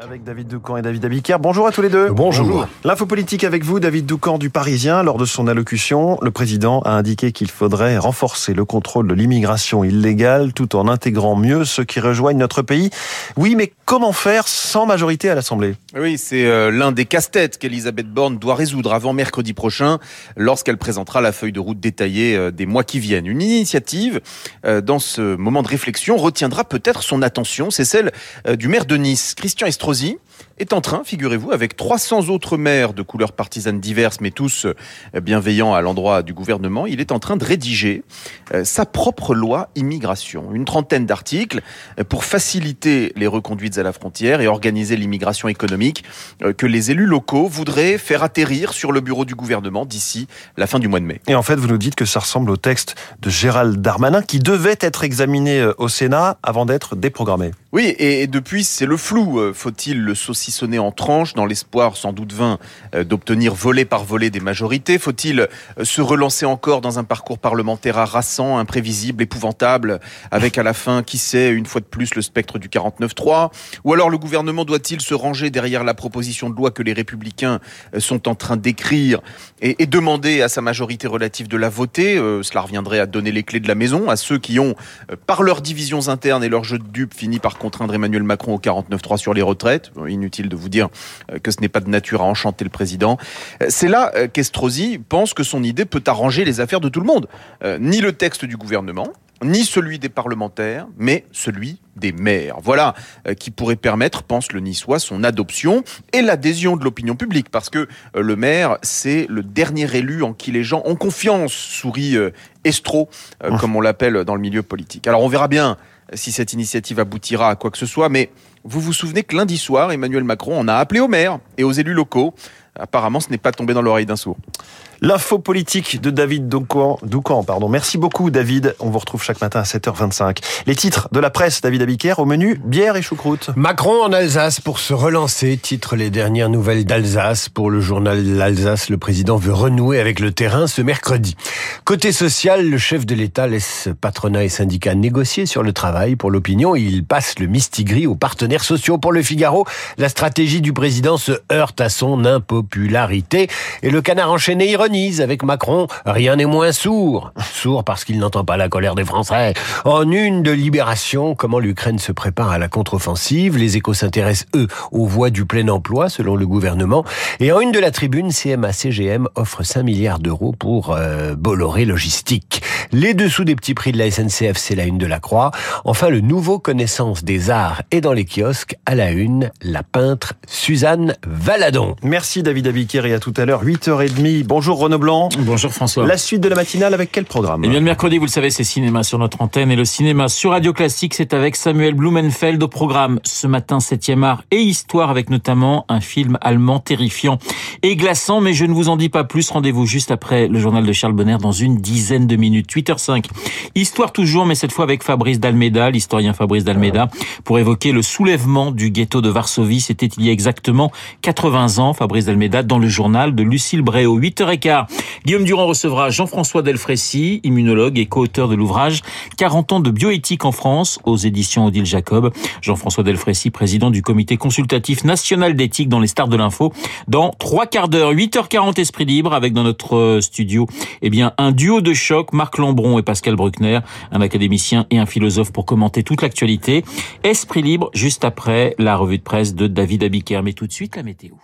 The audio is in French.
Avec David Doucan et David Abiker. Bonjour à tous les deux. Bonjour. L'info politique avec vous, David Doucan du Parisien. Lors de son allocution, le président a indiqué qu'il faudrait renforcer le contrôle de l'immigration illégale tout en intégrant mieux ceux qui rejoignent notre pays. Oui, mais comment faire sans majorité à l'Assemblée? Oui, c'est euh, l'un des casse-têtes qu'Elisabeth Borne doit résoudre avant mercredi prochain lorsqu'elle présentera la feuille de route détaillée euh, des mois qui viennent. Une initiative euh, dans ce moment de réflexion retiendra peut-être son attention, c'est celle du maire de Nice, Christian Estrosi est en train, figurez-vous, avec 300 autres maires de couleurs partisanes diverses, mais tous euh, bienveillants à l'endroit du gouvernement, il est en train de rédiger euh, sa propre loi immigration. Une trentaine d'articles euh, pour faciliter les reconduites à la frontière et organiser l'immigration économique que les élus locaux voudraient faire atterrir sur le bureau du gouvernement d'ici la fin du mois de mai. Et en fait, vous nous dites que ça ressemble au texte de Gérald Darmanin qui devait être examiné au Sénat avant d'être déprogrammé. Oui, et depuis, c'est le flou. Faut-il le saucissonner en tranches dans l'espoir sans doute vain euh, d'obtenir volet par volet des majorités? Faut-il euh, se relancer encore dans un parcours parlementaire harassant, imprévisible, épouvantable, avec à la fin, qui sait, une fois de plus, le spectre du 49-3 Ou alors le gouvernement doit-il se ranger derrière la proposition de loi que les républicains euh, sont en train d'écrire et, demander à sa majorité relative de la voter? Cela reviendrait à donner les clés de la maison à ceux qui ont, par leurs divisions internes et leur jeu de dupes, fini par contraindre Emmanuel Macron au 49-3 sur les retraites inutile de vous dire euh, que ce n'est pas de nature à enchanter le président. Euh, c'est là euh, qu'Estrosi pense que son idée peut arranger les affaires de tout le monde. Ni le texte du gouvernement, ni celui des parlementaires, mais celui des maires. Voilà qui pourrait permettre, pense le niçois, son adoption et l'adhésion de l'opinion publique, parce que le maire, c'est le dernier élu en qui les gens ont confiance, sourit Estro, comme on l'appelle dans le milieu politique. Alors on verra bien si cette initiative aboutira à quoi que ce soit, mais vous vous souvenez que lundi soir, Emmanuel Macron en a appelé aux maires et aux élus locaux. Apparemment, ce n'est pas tombé dans l'oreille d'un sourd. L'info politique de David Doucan, pardon. Merci beaucoup, David. On vous retrouve chaque matin à 7h25. Les titres de la presse, David Abiker, au menu, bière et choucroute. Macron en Alsace pour se relancer, titre les dernières nouvelles d'Alsace. Pour le journal L'Alsace, le président veut renouer avec le terrain ce mercredi. Côté social, le chef de l'État laisse patronat et syndicats négocier sur le travail. Pour l'opinion, il passe le mistigris aux partenaires sociaux. Pour le Figaro, la stratégie du président se heurte à son impopularité. Et le canard enchaîné avec Macron, rien n'est moins sourd. Sourd parce qu'il n'entend pas la colère des Français. En une de libération, comment l'Ukraine se prépare à la contre-offensive? Les échos s'intéressent, eux, aux voies du plein emploi, selon le gouvernement. Et en une de la tribune, CMA-CGM offre 5 milliards d'euros pour euh, Bolloré Logistique. Les dessous des petits prix de la SNCF, c'est la une de la Croix. Enfin, le nouveau connaissance des arts est dans les kiosques. À la une, la peintre Suzanne Valadon. Merci David Abiker et à tout à l'heure, 8h30. Bonjour Renaud Blanc. Bonjour François. La suite de la matinale avec quel programme Eh bien le mercredi, vous le savez, c'est cinéma sur notre antenne et le cinéma sur Radio Classique, c'est avec Samuel Blumenfeld au programme ce matin 7e art et histoire avec notamment un film allemand terrifiant et glaçant, mais je ne vous en dis pas plus. Rendez-vous juste après le journal de Charles Bonner dans une dizaine de minutes. 8h05. Histoire toujours, mais cette fois avec Fabrice Dalmeda, l'historien Fabrice Dalmeda, pour évoquer le soulèvement du ghetto de Varsovie. C'était il y a exactement 80 ans. Fabrice Dalmeda dans le journal de Lucille Bréau. 8h15. Guillaume Durand recevra Jean-François Delfrécy, immunologue et co-auteur de l'ouvrage 40 ans de bioéthique en France aux éditions Odile Jacob. Jean-François Delfrécy, président du comité consultatif national d'éthique dans les stars de l'info. Dans trois quarts d'heure, 8h40 Esprit Libre avec dans notre euh, studio, eh bien, un duo de choc, Marc Et Pascal Bruckner, un académicien et un philosophe pour commenter toute l'actualité. Esprit Libre juste après la revue de presse de David Abiker. Mais tout de suite, la météo.